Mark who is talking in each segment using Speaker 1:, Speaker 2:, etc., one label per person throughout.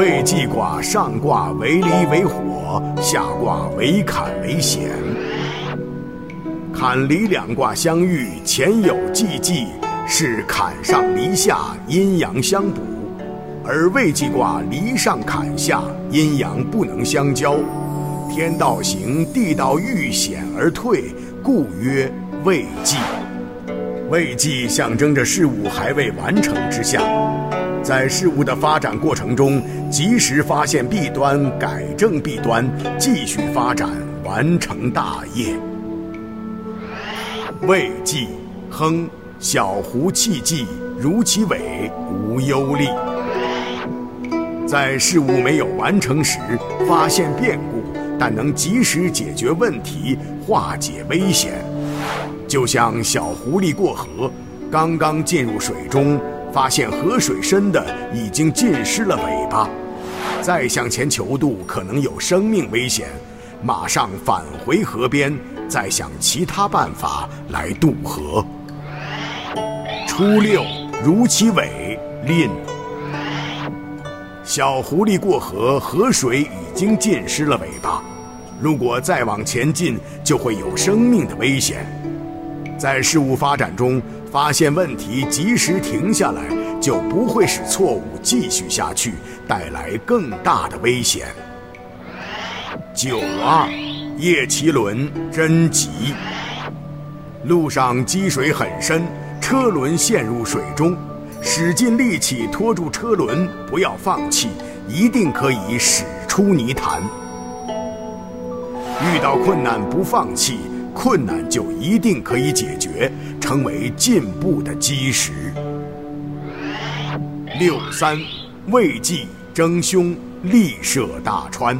Speaker 1: 未济卦上卦为离为火，下卦为坎为险。坎离两卦相遇，前有济济，是坎上离下，阴阳相补；而未济卦离上坎下，阴阳不能相交。天道行，地道遇险而退，故曰未济。未济象征着事物还未完成之象，在事物的发展过程中，及时发现弊端，改正弊端，继续发展，完成大业。未济，亨，小狐弃济，如其尾，无忧虑。在事物没有完成时，发现变故，但能及时解决问题，化解危险。就像小狐狸过河，刚刚进入水中，发现河水深的已经浸湿了尾巴，再向前求渡可能有生命危险，马上返回河边，再想其他办法来渡河。初六，如其尾，吝。小狐狸过河，河水已经浸湿了尾巴，如果再往前进，就会有生命的危险。在事物发展中发现问题，及时停下来，就不会使错误继续下去，带来更大的危险。九二，叶奇轮真急。路上积水很深，车轮陷入水中，使尽力气拖住车轮，不要放弃，一定可以驶出泥潭。遇到困难不放弃。困难就一定可以解决，成为进步的基石。六三，未济争凶，力涉大川。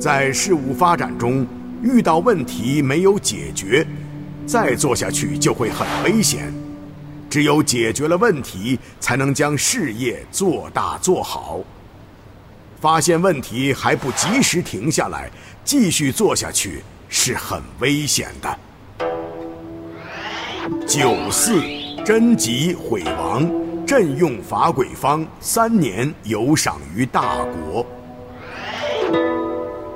Speaker 1: 在事物发展中遇到问题没有解决，再做下去就会很危险。只有解决了问题，才能将事业做大做好。发现问题还不及时停下来，继续做下去。是很危险的。九四，贞吉毁亡，朕用法鬼方，三年有赏于大国。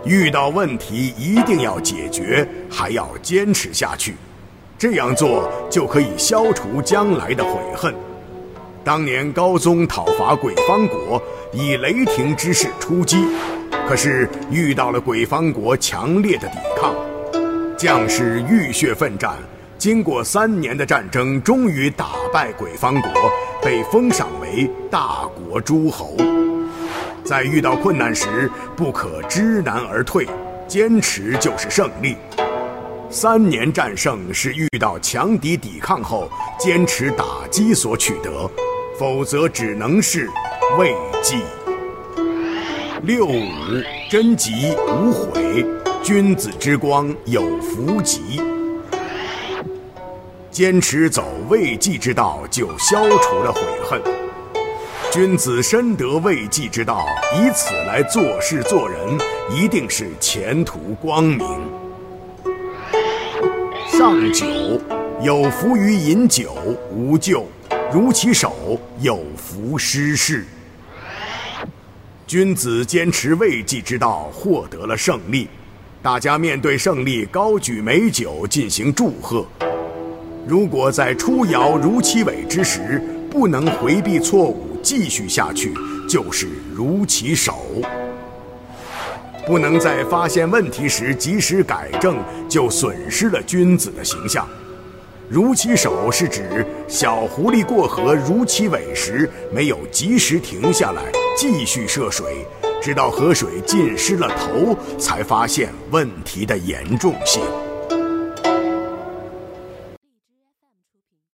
Speaker 1: 遇到问题一定要解决，还要坚持下去，这样做就可以消除将来的悔恨。当年高宗讨伐鬼方国，以雷霆之势出击。可是遇到了鬼方国强烈的抵抗，将士浴血奋战，经过三年的战争，终于打败鬼方国，被封赏为大国诸侯。在遇到困难时，不可知难而退，坚持就是胜利。三年战胜是遇到强敌抵抗后坚持打击所取得，否则只能是未济。六五，贞吉无悔，君子之光有福吉。坚持走未济之道，就消除了悔恨。君子深得未济之道，以此来做事做人，一定是前途光明。上九，有福于饮酒，无咎；如其手，有福失事。君子坚持未济之道，获得了胜利。大家面对胜利，高举美酒进行祝贺。如果在出窑如其尾之时不能回避错误，继续下去，就是如其手。不能在发现问题时及时改正，就损失了君子的形象。如其手是指小狐狸过河如其尾时没有及时停下来。继续涉水，直到河水浸湿了头，才发现问题的严重性。